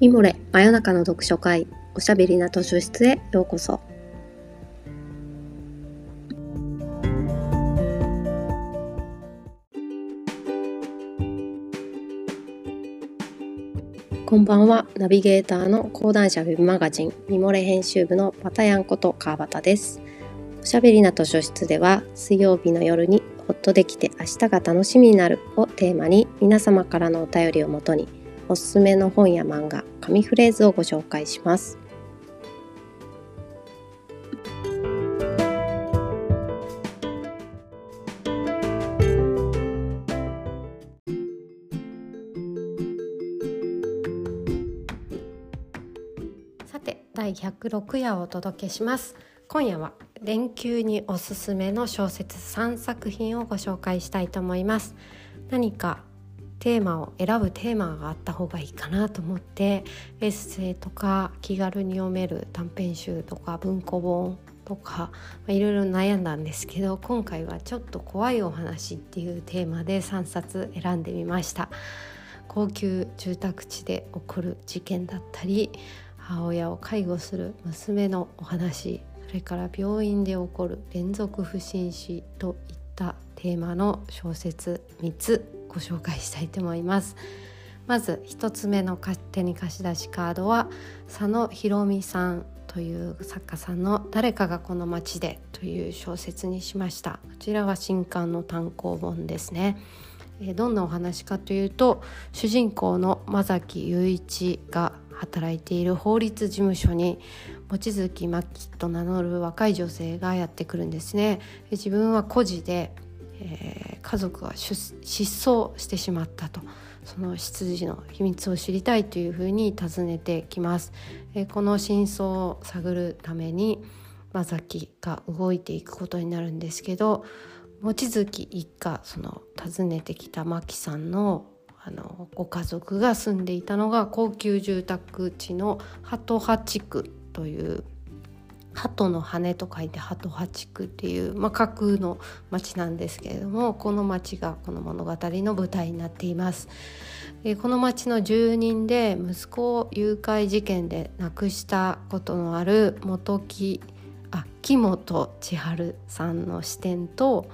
ミモレ真夜中の読書会おしゃべりな図書室へようこそ。こんばんはナビゲーターの講談社ウェブマガジンミモレ編集部のパタヤンこと川端です。おしゃべりな図書室では水曜日の夜にほっとできて明日が楽しみになるをテーマに皆様からのお便りをもとにおすすめの本や漫画、紙フレーズをご紹介します。さて、第106夜をお届けします。今夜は連休におすすめの小説3作品をご紹介したいと思います。何かテーマを選ぶテーマがあった方がいいかなと思ってエッセイとか気軽に読める短編集とか文庫本とかいろいろ悩んだんですけど今回はちょっと怖いお話っていうテーマで3冊選んでみました。高級住宅地で起こる事件だったり母親を介護する娘のお話それから病院で起こる連続不審死といったテーマの小説3つ。ご紹介したいと思います。まず1つ目の勝手に貸し出しカードは佐野博美さんという作家さんの「誰かがこの街で」という小説にしました。こちらは新刊の単行本ですね。どんなお話かというと主人公の間崎雄一が働いている法律事務所に望月真希と名乗る若い女性がやってくるんですね。自分は孤児でえー、家族が失踪してしまったと。その出自の秘密を知りたいというふうに尋ねてきます、えー、この真相を探るために間崎が動いていくことになるんですけど望月一家その訪ねてきた真木さんのあのご家族が住んでいたのが高級住宅地の鳩葉地区という鳩の羽と書いて鳩羽地区っていう、まあ、架空の町なんですけれどもこの町がこの物語の舞台になっています。えこの町の住人で息子を誘拐事件で亡くしたことのある本木あ木本千春さんの視点と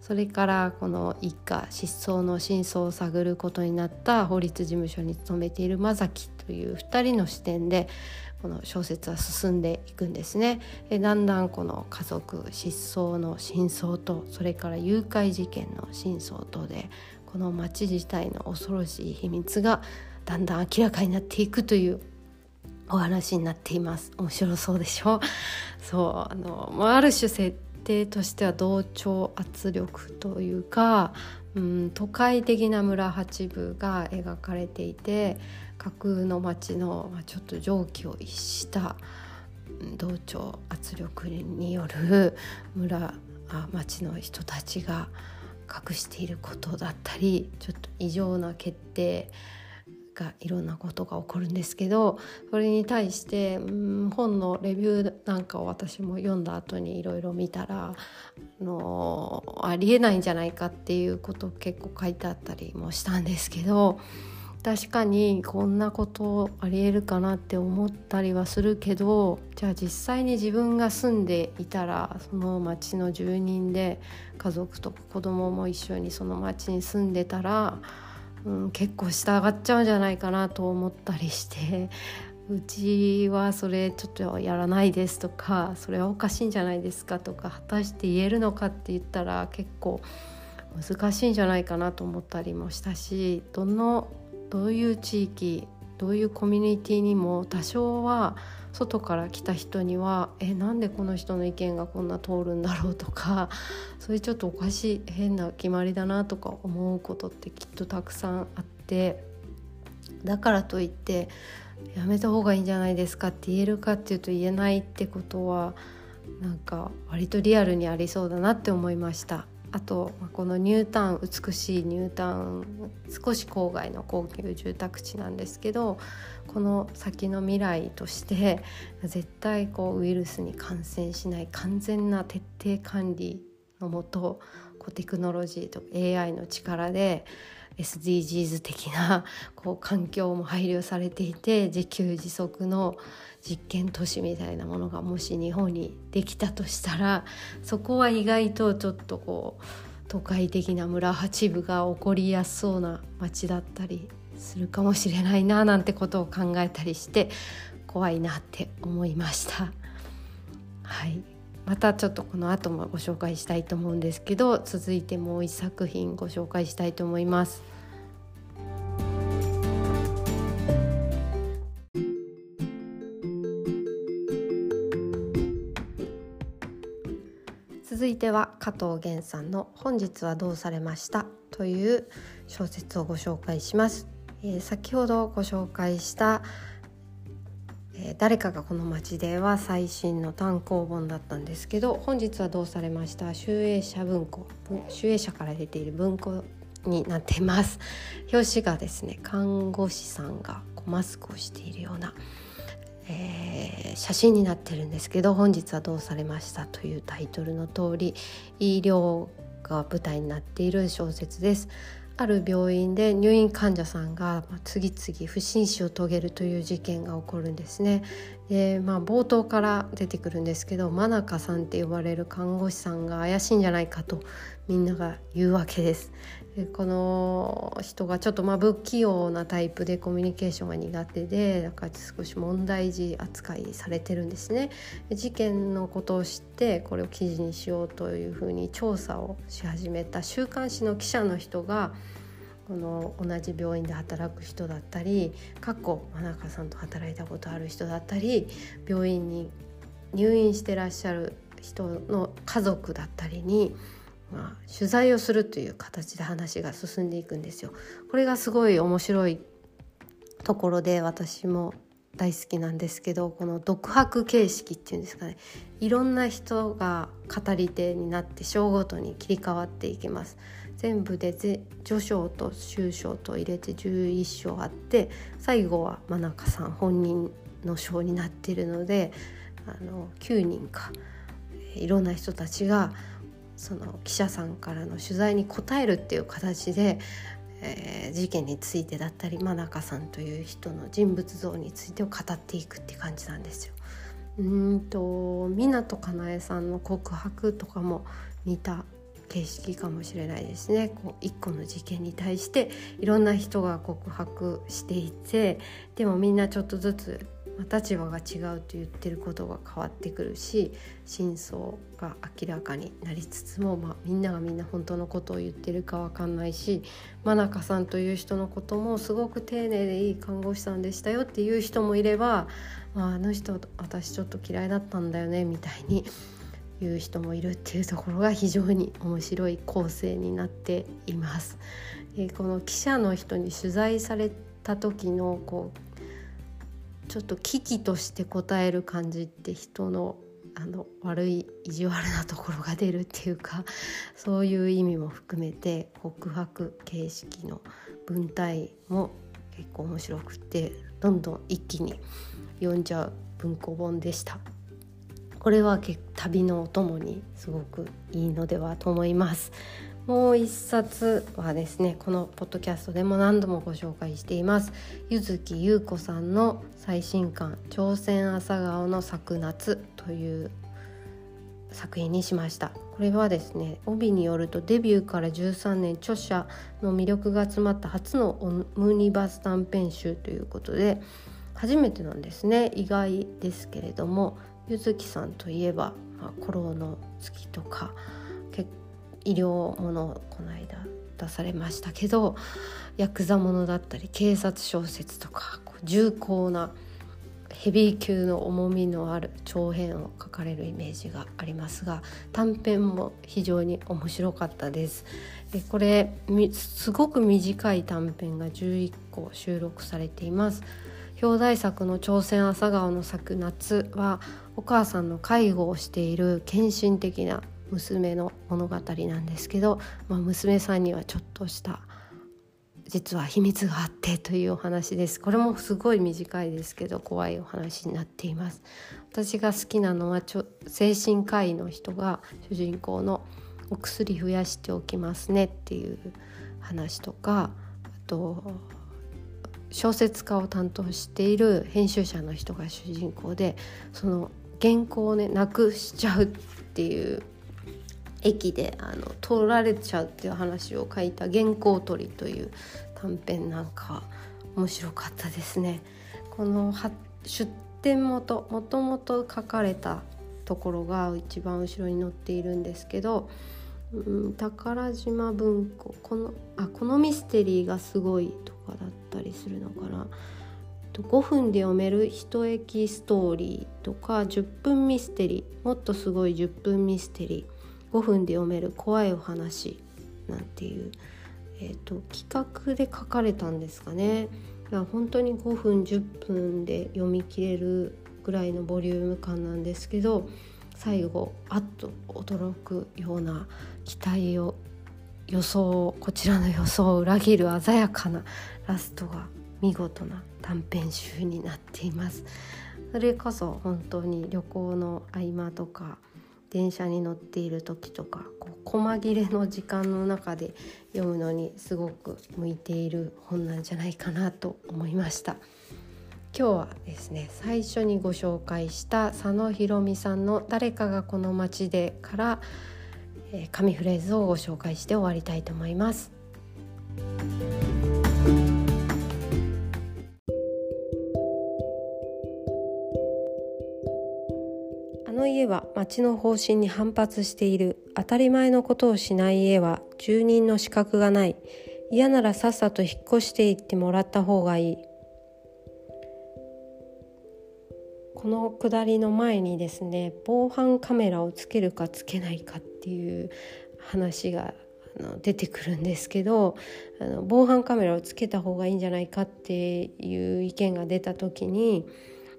それからこの一家失踪の真相を探ることになった法律事務所に勤めている間崎という2人の視点でこの小説は進んでいくんですね。だんだんこの家族失踪の真相とそれから誘拐事件の真相とでこの町自体の恐ろしい秘密がだんだん明らかになっていくというお話になっています。面白そうでしょ？そうあの、まあ、ある種設定としては同調圧力というか、うん、都会的な村八部が描かれていて架空の町のちょっと蒸気を逸した同調圧力による 村あ町の人たちが隠していることだったりちょっと異常な決定がいろんなことが起こるんですけどそれに対してうん本のレビューなんかを私も読んだ後にいろいろ見たらあのありえないんじゃないかっていうこと結構書いてあったりもしたんですけど。確かにこんなことありえるかなって思ったりはするけどじゃあ実際に自分が住んでいたらその町の住人で家族とか子供も一緒にその町に住んでたら、うん、結構下がっちゃうんじゃないかなと思ったりして うちはそれちょっとやらないですとかそれはおかしいんじゃないですかとか果たして言えるのかって言ったら結構難しいんじゃないかなと思ったりもしたしどのどういう地域どういうコミュニティにも多少は外から来た人にはえなんでこの人の意見がこんな通るんだろうとか そういうちょっとおかしい変な決まりだなとか思うことってきっとたくさんあってだからといってやめた方がいいんじゃないですかって言えるかっていうと言えないってことはなんか割とリアルにありそうだなって思いました。あとこのニュータウン美しいニュータウン少し郊外の高級住宅地なんですけどこの先の未来として絶対こうウイルスに感染しない完全な徹底管理のもとテクノロジーと AI の力で SDGs 的な こう環境も配慮されていて自給自足の実験都市みたいなものがもし日本にできたとしたらそこは意外とちょっとこう都会的な村八部が起こりやすそうな街だったりするかもしれないななんてことを考えたりして怖いなって思いました。はいまたちょっとこの後もご紹介したいと思うんですけど続いてもう一作品ご紹介したいと思います。続いては加藤源さんの「本日はどうされました?」という小説をご紹介します。えー、先ほどご紹介したえー、誰かがこの街では最新の単行本だったんですけど本日はどうされました？集英社文庫。集英社から出ている文庫になっています。表紙がですね看護師さんがマスクをしているような、えー、写真になってるんですけど本日はどうされましたというタイトルの通り医療が舞台になっている小説です。ある病院で入院患者さんが次々不審死を遂げるという事件が起こるんですね。でまあ、冒頭から出てくるんですけど真中さんって呼ばれる看護師さんが怪しいんじゃないかとみんなが言うわけです。でこの人がちょっとまあ不器用なタイプでコミュニケーションが苦手でだから少し問題児扱いされてるんですね。事件のことを知ってこれを記事にしようというふうに調査をし始めた週刊誌の記者の人がこの同じ病院で働く人だったり過去真中さんと働いたことある人だったり病院に入院してらっしゃる人の家族だったりにまあ、取材をするという形で話が進んでいくんですよ。これがすごい面白いところで私も大好きなんですけどこの独白形式っていうんですかねいろんな人が語り手になって章ごとに切り替わっていきます。全部で序章と終章と入れて11章あって最後は真中さん本人の章になっているのであの9人かいろんな人たちがその記者さんからの取材に答えるっていう形で、えー、事件についてだったり真中さんという人の人物像についてを語っていくって感じなんですよ。うんと湊かなえさんの告白とかも似た形式かもしれないですねこう一個の事件に対していろんな人が告白していてでもみんなちょっとずつ立場が違うと言ってることが変わってくるし真相が明らかになりつつも、まあ、みんながみんな本当のことを言ってるか分かんないし真中さんという人のこともすごく丁寧でいい看護師さんでしたよっていう人もいれば、まあ、あの人私ちょっと嫌いだったんだよねみたいに言う人もいるっていうところが非常に面白い構成になっています。えこの記者の人に取材された時のこうちょっと危機として答える感じって人のあの悪い意地悪なところが出るっていうか そういう意味も含めて告白形式の文体も結構面白くてどんどん一気に読んじゃう文庫本でした。これは旅のお供にすごくいいのではと思います。もう一冊はですねこのポッドキャストでも何度もご紹介しています。柚木優子さんの最新刊「朝鮮朝顔の咲く夏」という作品にしました。これはですね帯によるとデビューから13年著者の魅力が詰まった初のオムニバス短編集ということで初めてなんですね。意外ですけれども柚木さんといえば「まあ、古老の月」とか医療ものこの間出されましたけどヤクザものだったり警察小説とか重厚なヘビー級の重みのある長編を書かれるイメージがありますが短編も非常に面白かったです。でこれすごく短い短編が11個収録されています。表題作の朝鮮朝顔の咲く夏はお母さんの介護をしている献身的な娘の物語なんですけど、まあ、娘さんにはちょっとした実は秘密があってというお話です。これもすごい短いですけど怖いお話になっています。私が好きなのはちょ精神科医の人が主人公のお薬増やしておきますねっていう話とかあと小説家を担当している編集者の人が主人公でその原稿をねなくしちゃうっていう駅であの通られちゃうっていう話を書いた「原稿取り」という短編なんか面白かったですね。この出典元もともと書かれたところが一番後ろに載っているんですけど、うん、宝島文庫このあこのミステリーがすごいとかだったりするのかな。5分で読める一駅ストーリーとか10分ミステリーもっとすごい10分ミステリー5分で読める怖いお話なんていう、えーと、企画で書かれたんですかねいや。本当に5分10分で読み切れるぐらいのボリューム感なんですけど最後あっと驚くような期待を予想こちらの予想を裏切る鮮やかなラストが見事な短編集になっていますそれこそ本当に旅行の合間とか電車に乗っている時とかこう細切れの時間の中で読むのにすごく向いている本なんじゃないかなと思いました今日はですね最初にご紹介した佐野ひろみさんの「誰かがこの街で」から、えー、紙フレーズをご紹介して終わりたいと思います。の家は町の方針に反発している。当たり前のことをしない家は住人の資格がない。嫌ならさっさと引っ越していってもらった方がいい。この下りの前にですね防犯カメラをつけるかつけないかっていう話が出てくるんですけどあの防犯カメラをつけた方がいいんじゃないかっていう意見が出た時に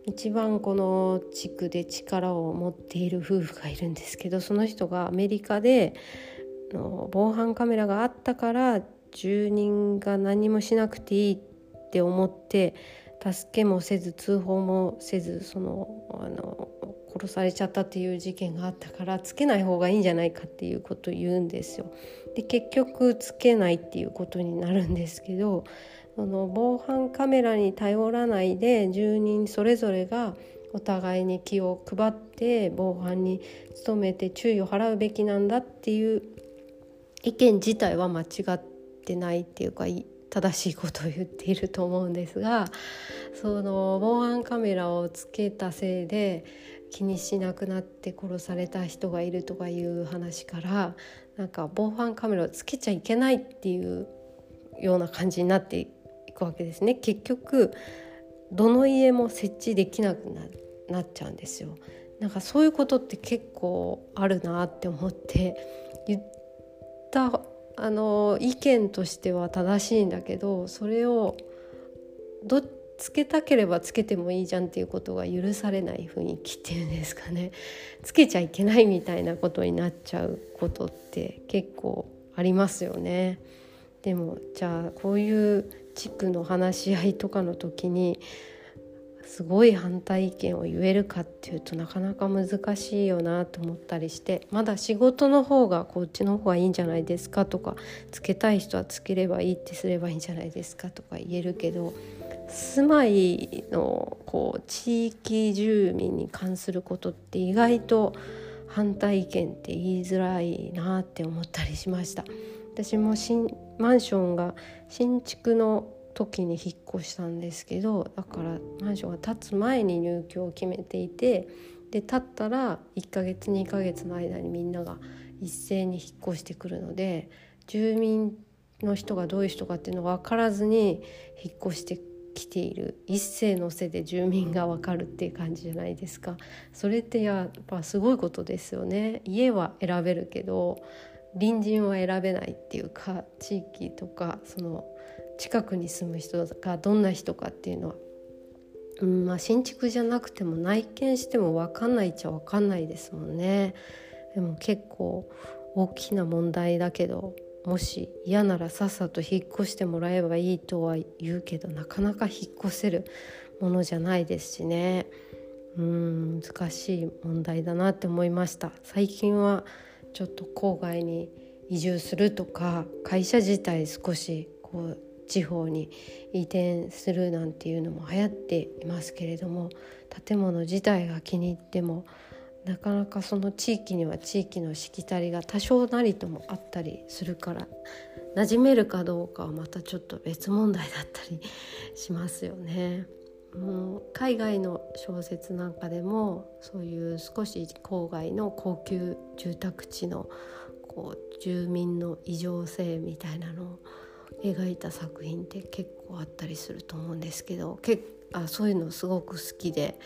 一番この地区で力を持っている夫婦がいるんですけどその人がアメリカでの防犯カメラがあったから住人が何もしなくていいって思って助けもせず通報もせずそのあの殺されちゃったっていう事件があったからつけない方がいいんじゃないかっていうことを言うんですよ。で結局つけないっていうことになるんですけどその防犯カメラに頼らないで住人それぞれがお互いに気を配って防犯に努めて注意を払うべきなんだっていう意見自体は間違ってないっていうか正しいことを言っていると思うんですがその防犯カメラをつけたせいで気にしなくなって殺された人がいるとかいう話からなんか防犯カメラをつけちゃいけないっていうような感じになってくわけですね。結局どの家も設置できなくなっちゃうんですよ。なんかそういうことって結構あるなって思って言ったあの意見としては正しいんだけどそれをどっつけたければつけてもいいじゃんっていうことが許されない雰囲気っていうんですかね。つけちゃいけないみたいなことになっちゃうことって結構ありますよね。でもじゃあこういう地区の話し合いとかの時にすごい反対意見を言えるかっていうとなかなか難しいよなと思ったりしてまだ仕事の方がこっちの方がいいんじゃないですかとかつけたい人はつければいいってすればいいんじゃないですかとか言えるけど住まいのこう地域住民に関することって意外と反対意見って言いづらいなって思ったりしました。私も新マンションが新築の時に引っ越したんですけどだからマンションが建つ前に入居を決めていてで建ったら1ヶ月2ヶ月の間にみんなが一斉に引っ越してくるので住民の人がどういう人かっていうのが分からずに引っ越してきている。一斉のせいで住民が分かるっていう感じじゃないですか。それってやっぱすごいことですよね。家は選べるけど隣人は選べないっていうか地域とかその近くに住む人がどんな人かっていうのは、うんまあ、新築じゃなくても内見しても分かんないっちゃ分かんないですもんね。でも結構大きな問題だけどもし嫌ならさっさと引っ越してもらえばいいとは言うけどなかなか引っ越せるものじゃないですしねうん難しい問題だなって思いました最近はちょっと郊外に移住するとか会社自体少しこう地方に移転するなんていうのも流行っていますけれども建物自体が気に入ってもなかなかその地域には地域のしきたりが多少なりともあったりするから馴染めるかどうかはまたちょっと別問題だったりしますよね。もう海外の小説なんかでもそういう少し郊外の高級住宅地のこう住民の異常性みたいなのを描いた作品って結構あったりすると思うんですけどけあそういうのすごく好きで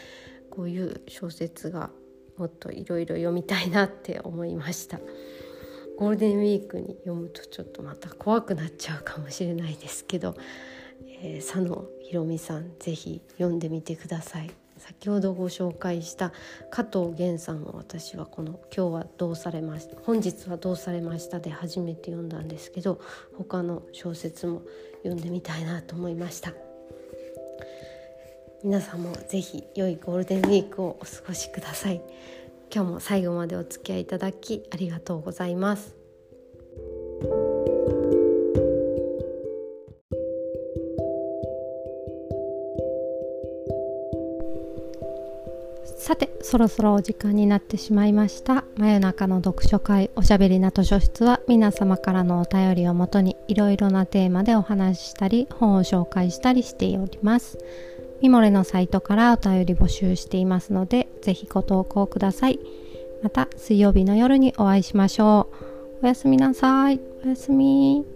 こういう小説がもっといろいろ読みたいなって思いました。ゴールデンウィークに読むとちょっとまた怖くなっちゃうかもしれないですけど、えー、佐野ひろみさんぜひ読んでみてください。先ほどご紹介した加藤源さんも私はこの「今日はどうされました本日はどうされました」で初めて読んだんですけど他の小説も読んでみたいなと思いました。皆さんもぜひ良いゴールデンウィークをお過ごしください。今日も最後までお付き合いいただきありがとうございます。さてそろそろお時間になってしまいました。真夜中の読書会おしゃべりな図書室は皆様からのお便りをもとにいろいろなテーマでお話ししたり本を紹介したりしております。ミモレのサイトからお便り募集していますのでぜひご投稿ください。また水曜日の夜にお会いしましょう。おやすみなさい。おやすみ。